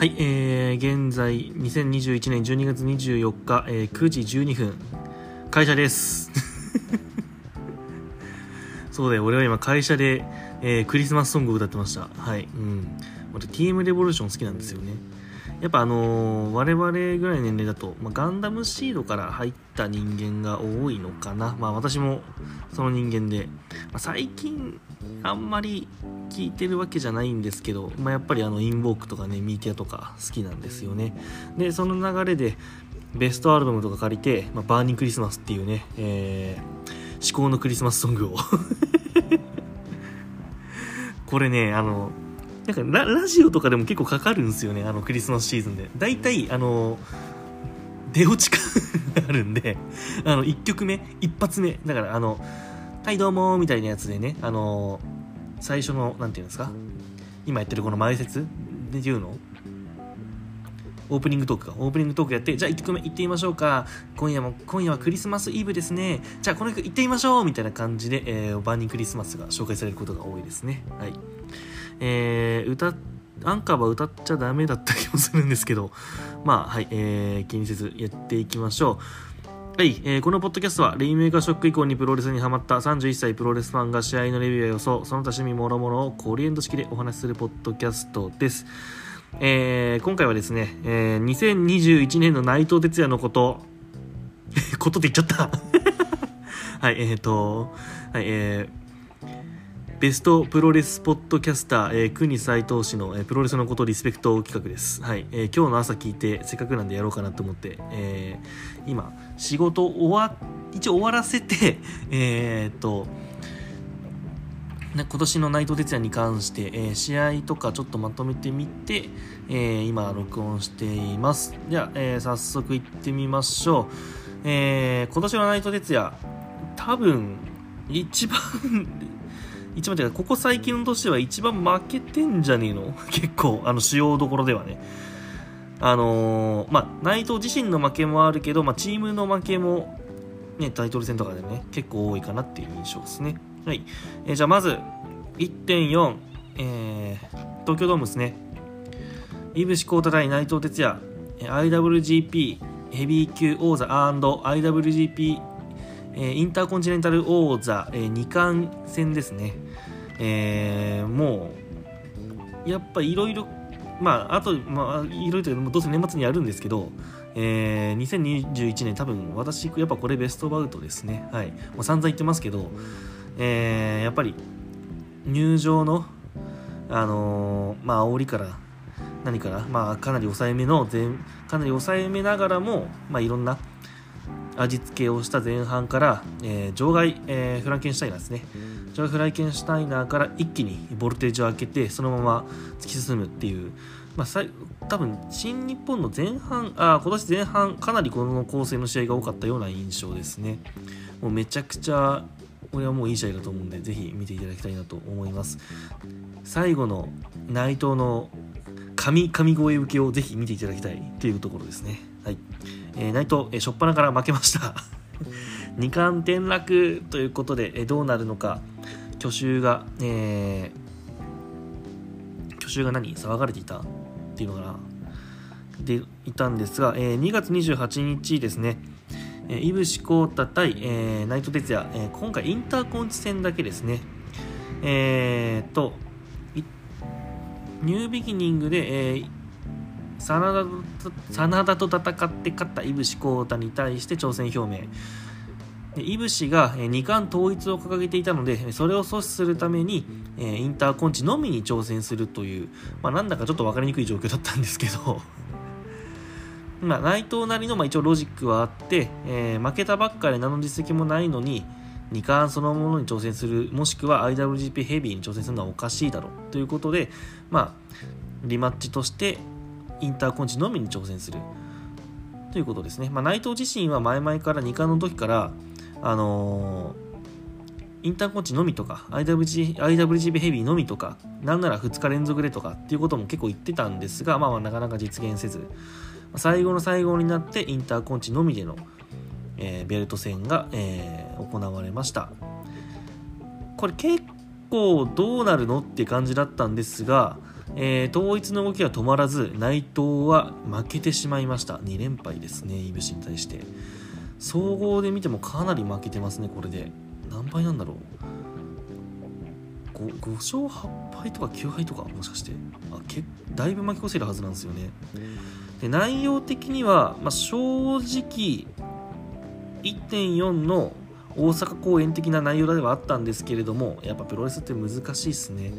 はい、えー、現在2021年12月24日、えー、9時12分。会社です。そうだよ俺は今会社で、えー、クリスマスソングを歌ってました。はいうん。俺 TM レボリューション好きなんですよね。やっぱあのー、我々ぐらいの年齢だと、まあ、ガンダムシードから入った人間が多いのかな。まあ私もその人間で、まあ、最近あんまり聞いてるわけじゃないんですけど、まあ、やっぱりあのインボークとかねミーティアとか好きなんですよね。でその流れでベストアルバムとか借りて、まあ、バーニングクリスマスっていうね、えー、至高のクリスマスソングを。これねあのなんかラジオとかでも結構かかるんですよねあのクリスマスシーズンで大体あの出落ち感があるんであの1曲目一発目だからあの「はいどうも」みたいなやつでねあの最初の何て言うんですか？今やってるこの前説で言うの？オープニングトークか。オープニングトークやって、じゃあ1曲目行ってみましょうか。今夜も、今夜はクリスマスイブですね。じゃあこの曲行ってみましょうみたいな感じで、えー、バーニークリスマスが紹介されることが多いですね。はい。えー、歌、アンカーは歌っちゃダメだった気もするんですけど、まあ、はい、えー、気にせずやっていきましょう。はい、えー、このポッドキャストは、レインメーカーショック以降にプロレスにハマった31歳プロレスファンが試合のレビューや予想、その他趣味もろもろをコリエンド式でお話しするポッドキャストです。えー、今回はですね、えー、2021年の内藤哲也のこと、ことって言っちゃった はい、えっ、ー、と、はい、えー、ベストプロレスポッドキャスター、えー、国斎藤氏の、えー、プロレスのことリスペクト企画です。はい、えー、今日の朝聞いて、せっかくなんでやろうかなと思って、えー、今、仕事終わ、一応終わらせて、えー、っと、今年の内藤哲也に関して、えー、試合とかちょっとまとめてみて、えー、今録音しています。では、えー、早速行ってみましょう。えー、今年の内藤哲也、多分、一番一番てか、ここ最近としては一番負けてんじゃねえの？結構、あの、主要どころではね。あのー、まあ、内藤自身の負けもあるけど、まあ、チームの負けも、ね、タイトル戦とかでね、結構多いかなっていう印象ですね。はい。えー、じゃあ、まず、1.4、えー、東京ドームですね。井伏浩太対内藤哲也、IWGP ヘビー級王座 &IWGP え、インターコンチネンタル王座、え、2冠戦ですね、え、もうやっぱいろいろまああとまあいろいろとどうせ年末にやるんですけどえー、2021年多分私やっぱこれベストバウトですね。はい。もう散々言ってますけど、えー、やっぱり入場のあのー、まあ煽りから何からまあかなり抑えめのかなり抑えめながらもまあいろんな味付けをした前半から、えー、場外、えー、フランケンシュタイナーですね。場外フランケンシュタイナーから一気にボルテージを上げてそのまま突き進むっていう、まあ、多分新日本の前半あ今年前半かなりこの構成の試合が多かったような印象ですね。もうめちゃくちゃこれはもういい試合だと思うんでぜひ見ていただきたいなと思います。最後の内藤の神神声受けをぜひ見ていただきたいというところですね。はい。えー、内藤、えー、初っ端から負けました。2冠転落ということで、えー、どうなるのか。去就が、えー、去就が何？騒がれていた？っていうのかな。でいたんですが、えー、2月28日ですね。えー、井伏浩太対、えー、内藤哲也、えー、今回インターコンチ戦だけですね。えー、とニュービギニングで、えー、真田と戦って勝った井伏浩太に対して挑戦表明。井伏が二冠統一を掲げていたのでそれを阻止するためにインターコンチのみに挑戦するという、まあ、なんだかちょっと分かりにくい状況だったんですけど。まあ、内藤なりのまあ一応ロジックはあって、えー、負けたばっかり何の実績もないのに2冠そのものに挑戦するもしくは IWGP ヘビーに挑戦するのはおかしいだろうということで、まあ、リマッチとしてインターコンチのみに挑戦する。ということですね。まあ、内藤自身は前々から2冠の時から、あのー、インターコンチのみとか IWG IWGP ヘビーのみとかなんなら2日連続でとかっていうことも結構言ってたんですが、まあ、まあなかなか実現せず。最後の最後になってインターコンチのみでの、えー、ベルト戦が、えー、行われました。これ結構どうなるのって感じだったんですが、えー、統一の動きは止まらず内藤は負けてしまいました。2連敗ですねいぶしに対して。総合で見てもかなり負けてますねこれで。何敗なんだろう。5, 5勝8敗とか9敗とかもしかして。あけだいぶ巻き越せるはずなんですよね。で内容的には、まあ、正直1.4の大阪公演的な内容ではあったんですけれどもやっぱプロレスって難しいですね。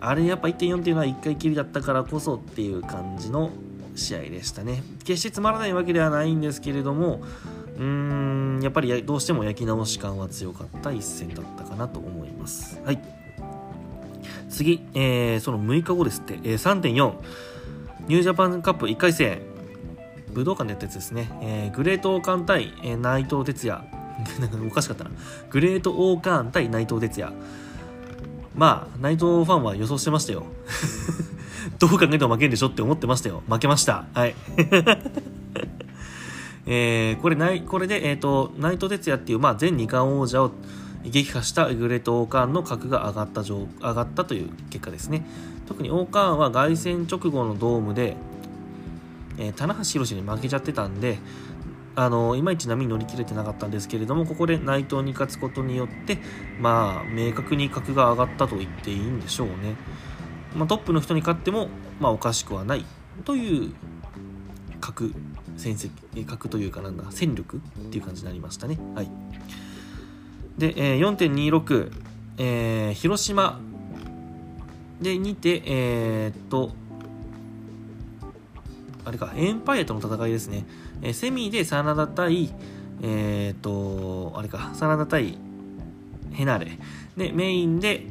あれやっぱ1.4っていうのは1回きりだったからこそっていう感じの試合でしたね。決してつまらないわけではないんですけれどもうーんやっぱりどうしても焼き直し感は強かった一戦だったかなと思います。はい。次、えー、その6日後ですって、えー、3.4ニュージャパンカップ1回戦。武道館でやったやつですね、えー、グレートオーカン対、えー、内藤哲也。おかしかったな。グレートオーカン対内藤哲也。まあ、内藤ファンは予想してましたよ。どう考えても負けんでしょって思ってましたよ。負けました。はい。えー、これないこれで、えーと、内藤哲也っていう、まあ、前二冠王者を撃破したグレートオーカーンの格が上がった上上がったという結果ですね。特にオーカーンは凱旋直後のドームで、えー、棚橋宏に負けちゃってたんで、あのいまいち波に乗り切れてなかったんですけれどもここで内藤に勝つことによってまあ明確に格が上がったと言っていいんでしょうね、まあ、トップの人に勝っても、まあ、おかしくはないという格戦績格というかなんだ戦力っていう感じになりましたね。はい。で、え、4.26、えー、広島でにてえー、っとあれかエンパイアとの戦いですねえセミで真田対、えっ、ー、と、あれか、真田対ヘナレ。で、メインで、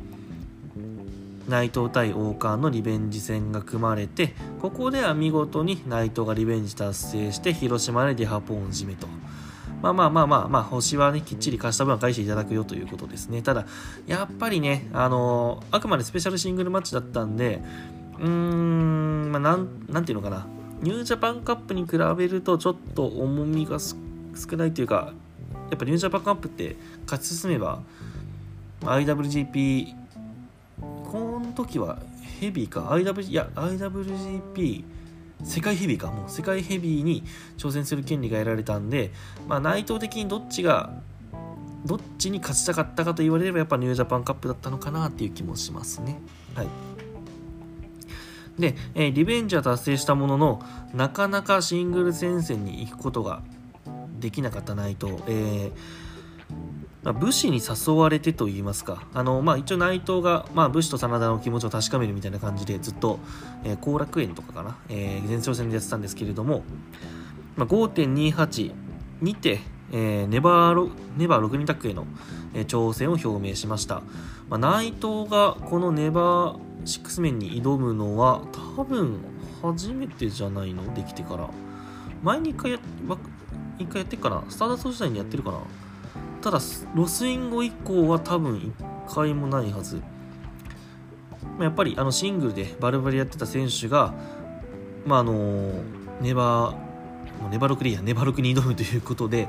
内藤対王冠のリベンジ戦が組まれて、ここでは見事に内藤がリベンジ達成して、広島でデハポン締めと。まあまあまあまあ、まあ、星はね、きっちり貸した分は返していただくよということですね。ただ、やっぱりね、あのー、あくまでスペシャルシングルマッチだったんで、うーん、まあ、なん、なんていうのかな。ニュージャパンカップに比べるとちょっと重みが少ないというかやっぱニュージャパンカップって勝ち進めば IWGP この時はヘビーか IW いや IWGP 世界ヘビーかもう世界ヘビーに挑戦する権利が得られたんで、まあ、内藤的にどっちがどっちに勝ちたかったかと言われればやっぱニュージャパンカップだったのかなっていう気もしますね。はい。で、え、リベンジは達成したものの、なかなかシングル戦線に行くことができなかった内藤、えーまあ、武士に誘われてと言いますか、あのまあ、一応内藤が、まあ、武士と真田の気持ちを確かめるみたいな感じでずっと後、えー、楽園とかかな、えー、前哨戦でやってたんですけれども、まあ、5.28にて、えー、ネバーロネバー6人タックへの、えー、挑戦を表明しました、まあ、内藤がこのネバー6面に挑むのは多分初めてじゃないの？できてから。前に1回や一回やってから。スターダスト時代にやってるかな。ただロスインゴ以降は多分1回もないはず。やっぱりあのシングルでバルバリやってた選手がまああのネバーネバロクリアネバロクに挑むということで、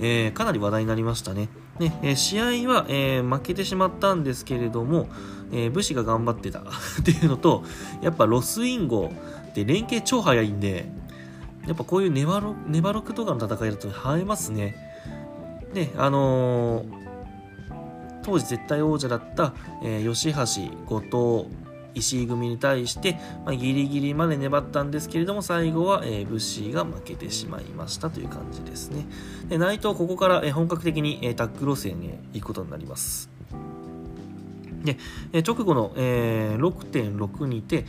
えー、かなり話題になりましたね。ねえー、試合は、えー、負けてしまったんですけれども、え武士が頑張ってた っていうのと、やっぱロスインゴって連携超早いんで、やっぱこういうネバロネバロクとかの戦いだと映えますね。で、あの当時絶対王者だった、え吉橋、後藤、石井組に対して、まあ、ギリギリまで粘ったんですけれども最後は、えー、ブッシーが負けてしまいましたという感じですね。で内藤ここから、えー、本格的に、えー、タッグ路線へ行くことになります。で、えー、直後の、えー、6.6にて、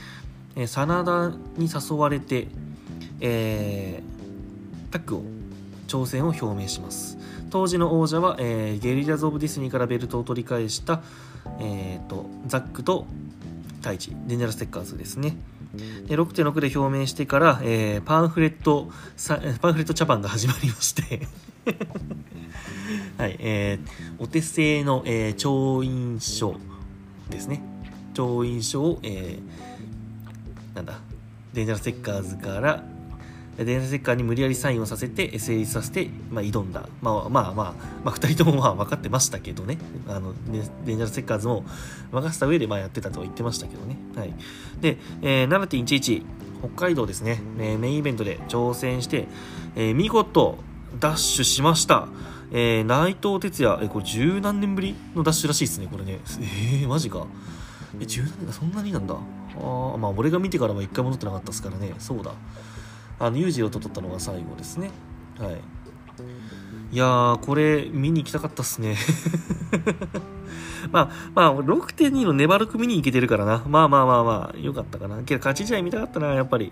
えー、 SANADA に誘われて、えー、タッグを挑戦を表明します。当時の王者は、えー、ゲリラズ・オブ・デスティニーからベルトを取り返した、えーとザックとタイチ、デンジャラステッカーズですね。で6.6で表明してから、えー、パンフレットパンフレット茶番が始まりまして。はい、えー、お手製の、えー、調印書ですね。調印書を、えー、なんだデンジャラステッカーズからデンジャラステッカーに無理やりサインをさせて成立させて、まあ、挑んだ。まあまあまあ、まあ、2人ともまあ分かってましたけどね。あの、デンジャラステッカーズも任せた上でまあやってたとは言ってましたけどね。はい。で、えー、7.11、北海道ですね、えー、メインイベントで挑戦して、えー、見事、ダッシュしました。えー、内藤哲也、えー、これ十何年ぶりのダッシュらしいですね、これね。えー、マジか。え、十何年そんなになんだ。あまあ、俺が見てからは一回戻ってなかったですからね。そうだ。あの、裕次郎と撮ったのが最後ですね。はい。いやー、これ、見に行きたかったっすね。まあ、まあ、6.2の粘る組に行けてるからな。まあまあまあまあ、よかったかな。けど、勝ち試合見たかったな、やっぱり。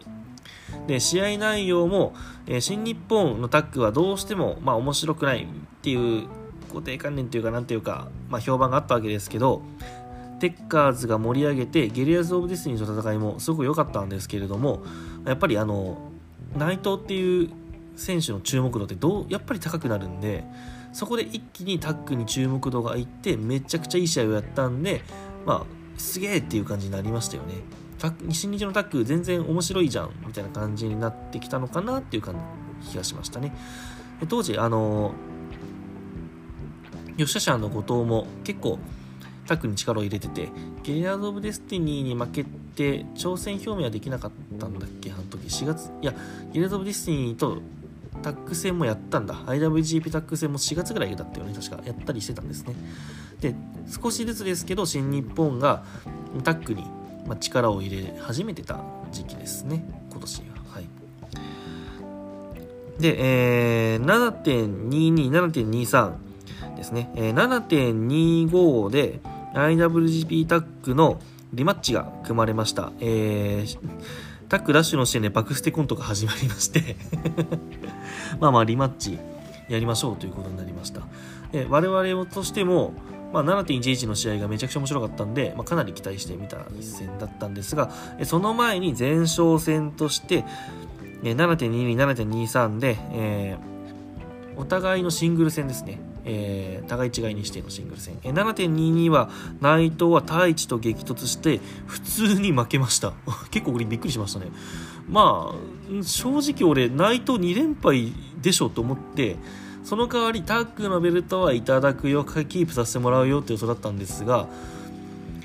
で、試合内容も、えー、新日本のタッグはどうしても、まあ、面白くないっていう固定観念っていうか、なんていうか、まあ、評判があったわけですけど、テッカーズが盛り上げて、ゲリアズ・オブ・ディスニーの戦いもすごく良かったんですけれども、やっぱりあの、内藤っていう選手の注目度ってどう、やっぱり高くなるんで、そこで一気にタッグに注目度がいって、めちゃくちゃいい試合をやったんで、まあ、すげえっていう感じになりましたよね。新日のタッグ全然面白いじゃんみたいな感じになってきたのかなっていう感じ気がしましたね。当時、あの吉田社の後藤も結構タッグに力を入れてて、ゲリラズ・オブ・デスティニーに負けて挑戦表明はできなかったんだっけ？あの時4月、いや、ゲリアード・オブ・ディスティニーとタッグ戦もやったんだ。IWGP タッグ戦も4月ぐらいだったよね、確か。やったりしてたんですね。で、少しずつですけど、新日本がタッグに、力を入れ始めてた時期ですね、今年は。はい。で、えー、7.22、7.23ですね。えー、7.25で IWGP タッグのリマッチが組まれました。えー、タッグダッシュの時点でバクステコントが始まりまして まあまあリマッチやりましょうということになりました。え我々としても、まあ、7.11の試合がめちゃくちゃ面白かったんで、まあ、かなり期待してみた一戦だったんですが、その前に前哨戦として、7.22、7.23で、えー、お互いのシングル戦ですね。えー、互い違いにしてのシングル戦。え、7.22は内藤は太一と激突して普通に負けました。結構俺びっくりしましたね。まあ、正直俺内藤2連敗でしょと思って、その代わりタッグのベルトはいただくよキープさせてもらうよって予想だったんですが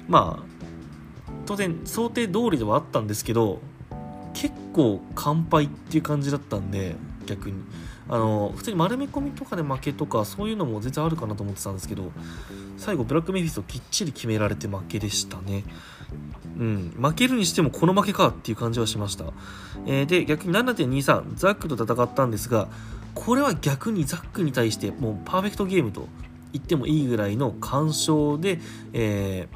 まあ当然想定通りではあったんですけど結構完敗っていう感じだったんで逆にあの普通に丸め込みとかで負けとかそういうのも全然あるかなと思ってたんですけど最後ブラックメフィストきっちり決められて負けでしたね。うん。負けるにしてもこの負けかっていう感じはしました、えー、で逆に7.23ザックと戦ったんですがこれは逆にザックに対してもうパーフェクトゲームと言ってもいいぐらいの完勝で、え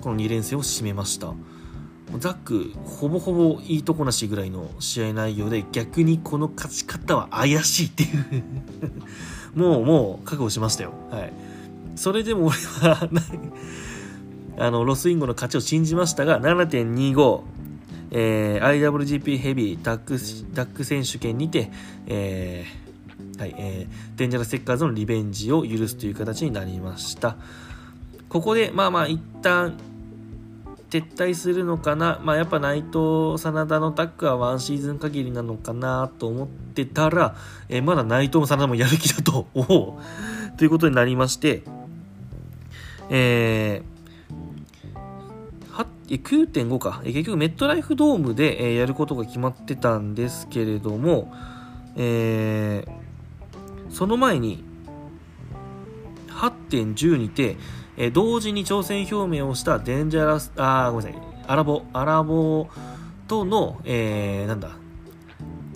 ー、この2連戦を締めました。ザックほぼほぼいいとこなしぐらいの試合内容で逆にこの勝ち方は怪しいっていう。もうもう覚悟しましたよ。はい。それでも俺はあのロスインゴの勝ちを信じましたが7.25えー、IWGP ヘビータックタック選手権にて、えーはいえー、デンジャラステッカーズのリベンジを許すという形になりました。ここで、まあまあ、一旦撤退するのかな、まあ、やっぱ内藤、真田のタッグはワンシーズン限りなのかなと思ってたら、えー、まだ内藤も真田もやる気だと、おお。ということになりまして、えー、9.5か。え、結局メットライフドームで、えやることが決まってたんですけれども、えーその前に8.10にて、え同時に挑戦表明をしたデンジャラス、あごめんなさい、アラボ、アラボとの、えー、なんだ、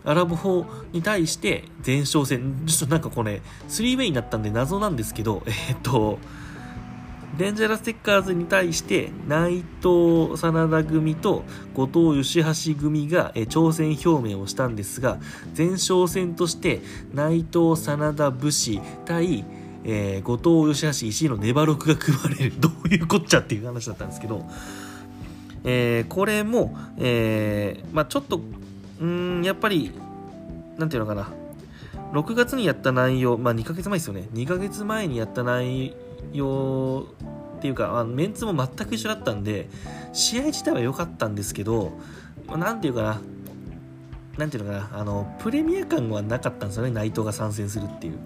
アラボに対して前哨戦、ちょっとなんかこれ、3ウェイになったんで謎なんですけど、えー、っと、デンジャラステッカーズに対して内藤真田組と後藤義橋組が、挑戦表明をしたんですが前哨戦として内藤真田武士対、えー、後藤義橋石井のネバロクが組まれる。どういうこっちゃっていう話だったんですけど、えー、これも、えー、まあ、ちょっとうんやっぱりなんていうのかな。6月にやった内容、まあ、2ヶ月前ですよね。2ヶ月前にやった内容っていうか、あメンツも全く一緒だったんで、試合自体は良かったんですけど、まあ、ていうかな、なんていうのかな。あのプレミア感はなかったんですよね。内藤が参戦するっていう。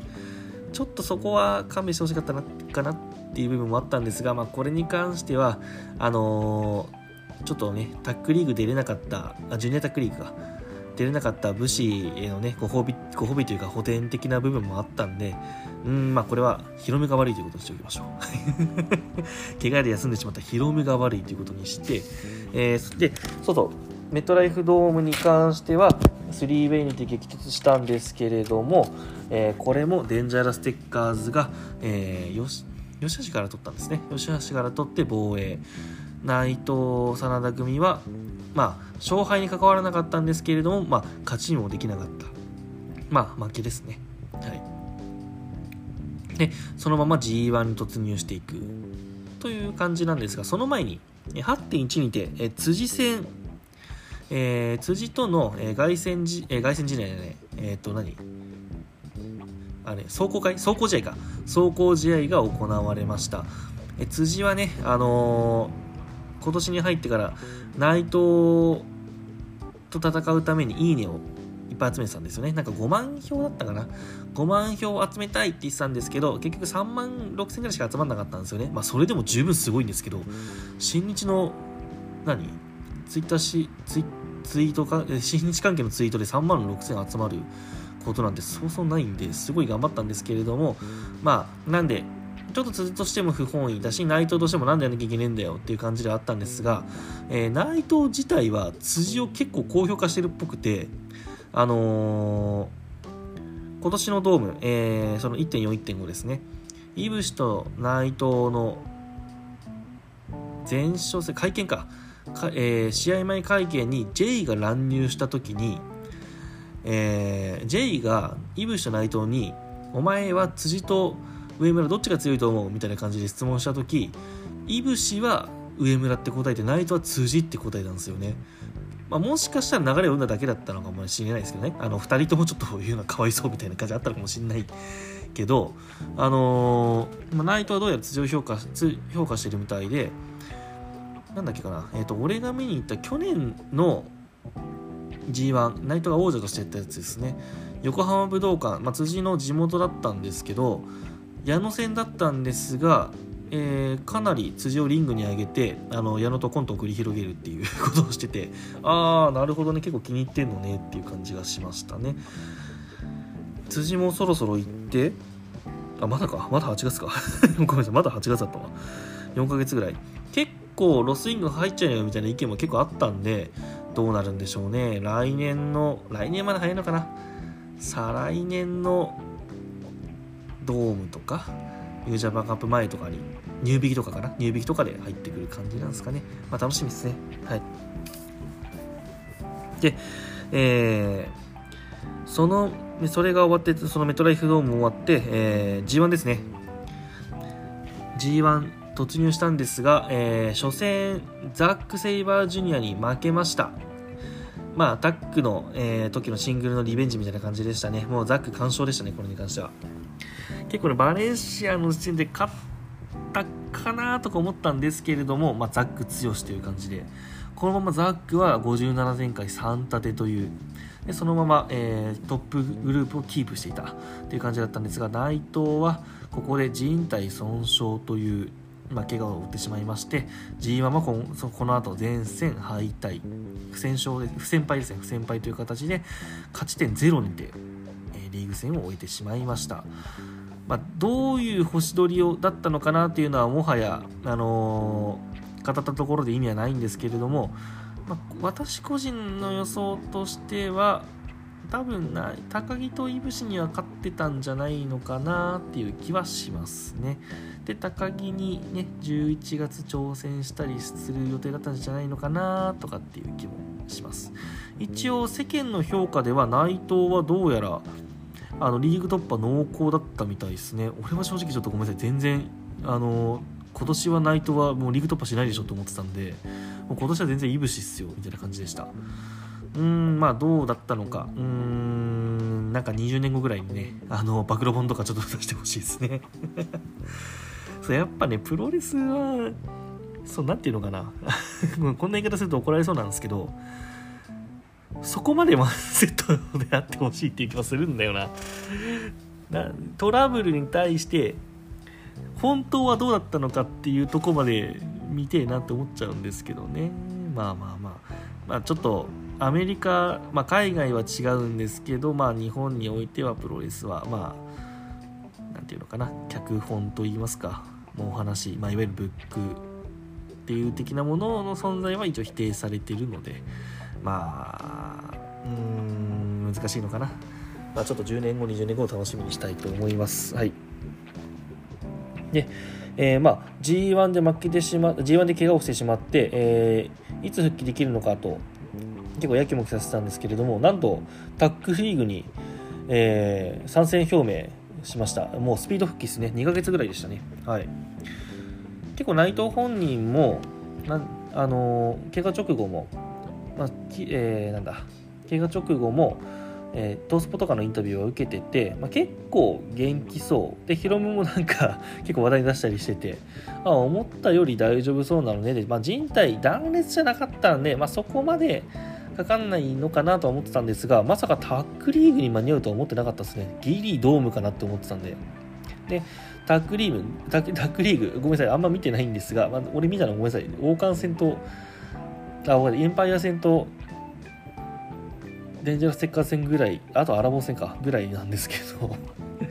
ちょっとそこは勘弁してほしかったなかなっていう部分もあったんですが、まあ、これに関してはあのー、ちょっとねタックリーグ出れなかったあジュニアタックリーグが出れなかった武士へのねご褒美ご褒美というか補填的な部分もあったんでうんまあこれはヒロムが悪いということにしておきましょう。怪我で休んでしまったヒロムが悪いということにして、えー、でそうそう。メトライフドームに関しては3ウェイにて激突したんですけれども、えー、これもデンジャラステッカーズが、えー、よし吉橋から取ったんですね。吉橋から取って防衛。内藤真田組はまあ勝敗に関わらなかったんですけれども、まあ、勝ちにもできなかった。まあ負けですね。はい。でそのまま G1 に突入していく。という感じなんですがその前に8.1にて辻戦えー、辻との、えー、凱旋じ、えー、凱旋試合じゃないえっ、と何？あれ壮行会？壮行試合か壮行試合が行われましたえ辻はねあのー、今年に入ってから内藤と戦うためにいいねをいっぱい集めてたんですよね。なんか5万票だったかな。5万票集めたいって言ってたんですけど、結局3万6千ぐらいしか集まんなかったんですよね。まあそれでも十分すごいんですけど、新日の、何？ツイッターし、ツイツイートか、新日関係のツイートで3万6千集まることなんてそうそうないんですごい頑張ったんですけれども、まあなんで、ちょっと辻としても不本意だし、内藤としてもなんでやんなきゃいけねえんだよっていう感じではあったんですが、えー、内藤自体は辻を結構高評価してるっぽくて、あのー、今年のドーム、えー、その1.4、1.5ですね。いぶしと内藤の前哨戦、会見か。えー、試合前会見に J が乱入した時に、えー、J がいぶしと内藤に、お前は辻と上村どっちが強いと思うみたいな感じで質問した時いぶしは上村って答えて内藤は辻って答えたんですよね、まあ、もしかしたら流れを生んだだけだったのかもしれないですけどね。あの2人ともちょっと言うのはかわいそうみたいな感じあったのかもしれないけど、あのー、まあ、内藤はどうやら辻を評価評価してるみたいでなんだっけかな、えっ、ー、と俺が見に行った去年の G1 内藤が王者としてやったやつですね。横浜武道館、まあ、辻の地元だったんですけど矢野戦だったんですが、えー、かなり辻をリングに上げてあの矢野とコントを繰り広げるっていう ことをしててああなるほどね。結構気に入ってんのねっていう感じがしましたね。辻もそろそろ行ってあまだか。まだ8月か。ごめんなさい。まだ8月だったわ。4ヶ月ぐらい。結構ロスイング入っちゃうよみたいな意見も結構あったんでどうなるんでしょうね。来年の来年まで早いのかな。再来年のドームとかユージャパンカップ前とかに入引きとかかな。入引きとかで入ってくる感じなんですかね。まあ楽しみですね。はい。でえー、そのそれが終わってそのメトライフドーム終わって、えー、G1 ですね。G1 突入したんですが、えー、初戦ザック・セイバージュニアに負けましたまあア、タックの、えー、時のシングルのリベンジみたいな感じでしたね。もうザック完勝でしたね、これに関しては。結構ね、バレンシアの時点で勝ったかなとか思ったんですけれども、まあ、ザック強しという感じで、このままザックは57前回3立てという、でそのまま、えー、トップグループをキープしていたという感じだったんですが、内藤はここで人体損傷という、まあ、怪我を負ってしまいまして G1 はこのこの後前線敗退不戦勝で不戦敗ですね不戦敗という形で勝ち点0にて、え、リーグ戦を終えてしまいました。まあ、どういう星取りをだったのかなというのはもはや、あのー、語ったところで意味はないんですけれども、まあ、私個人の予想としては多分な高木といぶしには勝ってたんじゃないのかなっていう気はしますね。で高木にね11月挑戦したりする予定だったんじゃないのかなとかっていう気もします。一応世間の評価では内藤はどうやらあのリーグ突破濃厚だったみたいですね俺は正直ちょっとごめんなさい全然あの今年はナイトはもうリーグ突破しないでしょと思ってたんでもう今年は全然いぶしっすよみたいな感じでしたうんまあどうだったのか。うーんなんか20年後ぐらいにねあの暴露本とかちょっと出してほしいですね。そうやっぱねプロレスはそう何て言うのかな。こんな言い方すると怒られそうなんですけどそこまでワンセットであってほしいっていう気はするんだよな。なトラブルに対して本当はどうだったのかっていうとこまで見てえなって思っちゃうんですけどね。まあまあまあ。まあちょっとアメリカ、まあ、海外は違うんですけど、まあ、日本においてはプロレスはまあなんていうのかな脚本といいますかもうお話、まあ、いわゆるブックっていう的なものの存在は一応否定されているのでまあうーん難しいのかな、まあ、ちょっと10年後20年後を楽しみにしたいと思います。はい。で、えー、まあ G1 で負けてしま G1 で怪我をしてしまって、えー、いつ復帰できるのかと結構やきもきさせたんですけれどもなんとタックリーグに、えー、参戦表明しました。もうスピード復帰ですね。2ヶ月ぐらいでしたね。はい。結構内藤本人もなあの怪我直後も、まあえー、なんだ。怪我直後もえー、トースポとかのインタビューを受けてて、まあ、結構元気そう。でヒロムもなんか 結構話題に出したりしててあ思ったより大丈夫そうなのでで、まあ、人体断裂じゃなかったんで、まあ、そこまでかかんないのかなとは思ってたんですがまさかタックリーグに間に合うとは思ってなかったですね。ギリドームかなって思ってたんで。でタックリーグタックリーグごめんなさい。あんま見てないんですが、まあ、俺見たのごめんなさい。王冠戦とあエンパイア戦とデンジャラステッカー戦ぐらい、あとアラボ戦か、ぐらいなんですけど。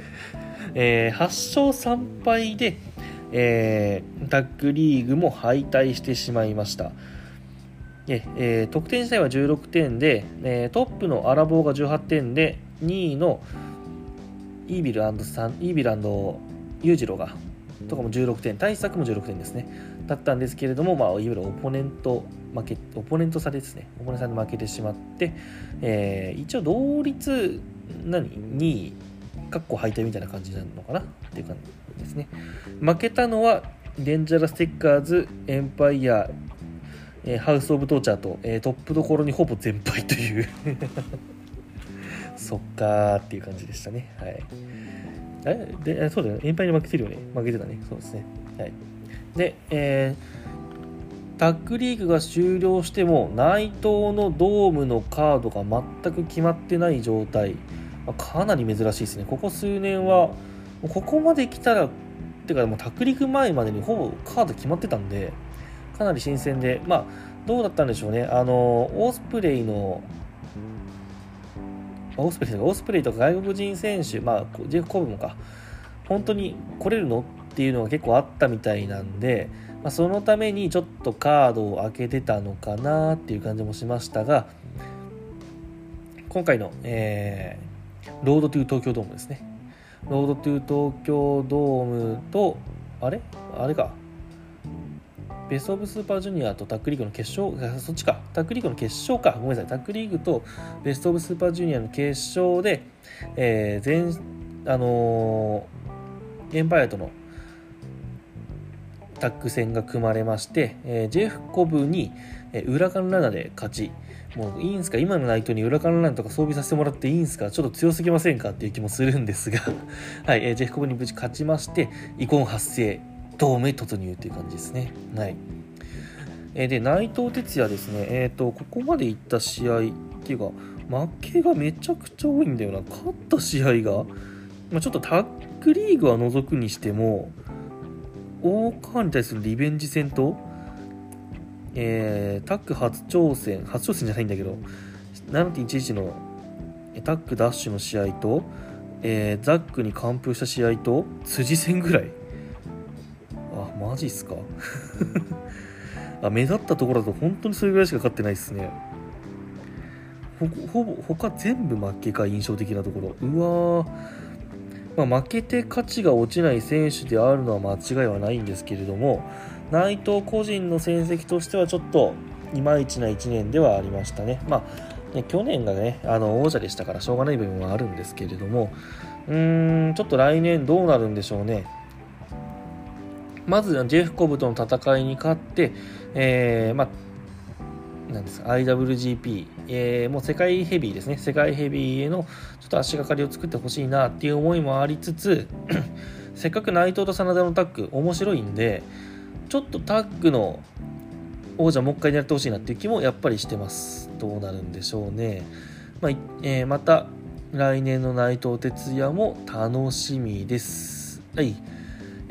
えー、8勝3敗で、えー、タッグリーグも敗退してしまいました。えー、得点自体は16点で、えー、トップのアラボーが18点で、2位のイービルサンイービルユージロがとかも16点、対策も16点ですね。だったんですけれども、まあ、いわゆるオポネント負け、オポネント差ですね、オポネント差で負けてしまって、えー、一応同率、何 ?2 位、かっこ敗退みたいな感じなのかな？っていう感じですね。負けたのは、デンジャラステッカーズ、エンパイア、えー、ハウス・オブ・トーチャーと、えー、トップどころにほぼ全敗という そっかーっていう感じでしたね。はい。えでそうだよね。エンパイに負けてるよね。負けてたね。そうですね。はい。で、えー、タッグリーグが終了しても内藤のドームのカードが全く決まってない状態、まあ、かなり珍しいですねここ数年はここまで来たらっていうかもうタッグリーグ前までにほぼカード決まってたんでかなり新鮮でまあどうだったんでしょうね。あのオースプレイのオースプレイオースプレイとか外国人選手、まあ、ジェフ・コブもか、本当に来れるのっていうのが結構あったみたいなんで、まあ、そのためにちょっとカードを開けてたのかなっていう感じもしましたが今回の、えー、ロードトゥー東京ドームですね。ロードトゥー東京ドームとあれ？あれか。ベストオブスーパージュニアとタックリーグの決勝、そっちか、タックリーグの決勝か、ごめんなさい、タックリーグとベストオブスーパージュニアの決勝で、えー、前、あのー、エンパイアとのタッグ戦が組まれまして、えー、ジェフコブに、えー、ウラカンラナで勝ち、もういいんすか？今のナイトにウラカンラナとか装備させてもらっていいんすか？ちょっと強すぎませんか？っていう気もするんですが。はい、えー、ジェフコブに無事勝ちまして、遺恨発生、ドームへ突入っていう感じですね。はい。え、で、内藤哲也ですね、えっ、ー、と、ここまで行った試合っていうか、負けがめちゃくちゃ多いんだよな。勝った試合が、まあ、ちょっとタッグリーグは除くにしても、大川に対するリベンジ戦と、えー、タック初挑戦、初挑戦じゃないんだけど、7.11のタックダッシュの試合と、えー、ザックに完封した試合と、辻戦ぐらい。マジっすか？あ目立ったところだと本当にそれぐらいしか勝ってないですね。ほほぼ、他全部負けか印象的なところ。うわー。まあ、負けて価値が落ちない選手であるのは間違いはないんですけれども内藤個人の成績としてはちょっといまいちな1年ではありましたね。まあね、去年がね、あの王者でしたからしょうがない部分はあるんですけれども、うーん、ちょっと来年どうなるんでしょうね。まず、ジェフコブとの戦いに勝って、えー、まあ、なんです IWGP、えー、もう世界ヘビーですね、世界ヘビーへのちょっと足がかりを作ってほしいなっていう思いもありつつ、せっかく内藤と真田のタッグ面白いんで、ちょっとタッグの王者もう一回やってほしいなっていう気もやっぱりしてます。どうなるんでしょうね、まあえー、また来年の内藤哲也も楽しみです。はい。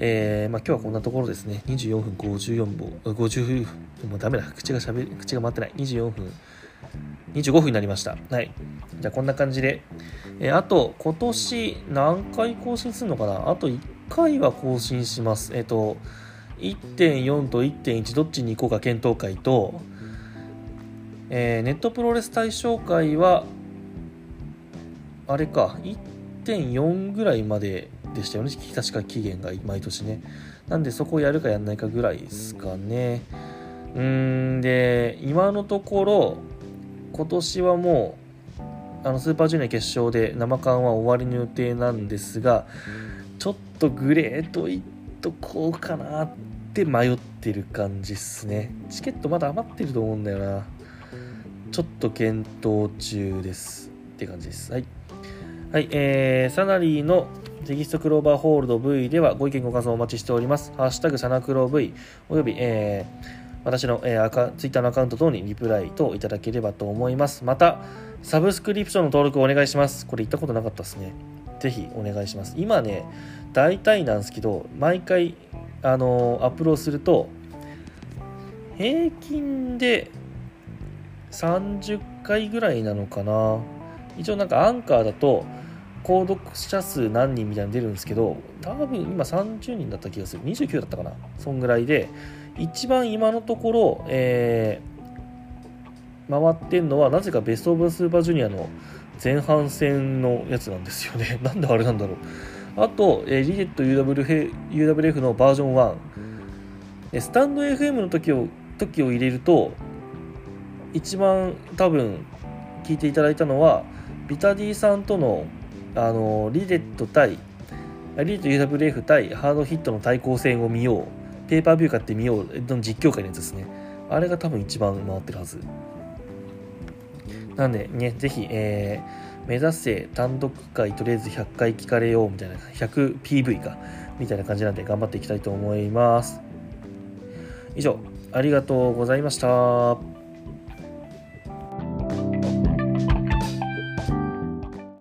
えー、まあ、今日はこんなところですね。24分54分50もうダメだ。口がしゃべ口が回ってない。24分25分になりました。はい。じゃあこんな感じで、えー、あと今年何回更新するのかな？あと1回は更新します。えっ、ー、と1.4と1.1どっちに行こうか検討会と、えー、ネットプロレス対象会はあれか1.4ぐらいまででしたよね。確か期限が毎年ね。なんでそこをやるかやんないかぐらいですかね。うーんで今のところ今年はもうあのスーパージュニア決勝で生感は終わりの予定なんですがちょっとグレートいっとこうかなって迷ってる感じっすね。チケットまだ余ってると思うんだよな。ちょっと検討中です。って感じです。はい。はい、えー、サナリーのテキストクローバーホールド V ではご意見ご感想お待ちしております。ハッシュタグサナクロ V および、えー、私の、えー、アカツイッターのアカウント等にリプライ等いただければと思います。また、サブスクリプションの登録お願いします。これ言ったことなかったですね。ぜひお願いします。今ね、大体なんですけど、毎回、あのー、アップロードすると、平均で30回ぐらいなのかな。一応なんかアンカーだと、購読者数何人みたいなの出るんですけど多分今30人だった気がする。29だったかな。そんぐらいで一番今のところ、えー、回ってんのはなぜかベスト・オブ・スーパージュニアの前半戦のやつなんですよね。なんであれなんだろう。あと、えー、リデット UWF, UWF のバージョン1スタンド FM の時を時を入れると一番多分聞いていただいたのはビタディさんとのあのリデット対リデット UWF 対ハードヒットの対抗戦を見ようペーパービュー買ってみようの実況会のやつですね。あれが多分一番回ってるはず。なんでねぜひ、えー、目指せ単独会とりあえず100回聞かれようみたいな 100PV かみたいな感じなんで頑張っていきたいと思います。以上ありがとうございました。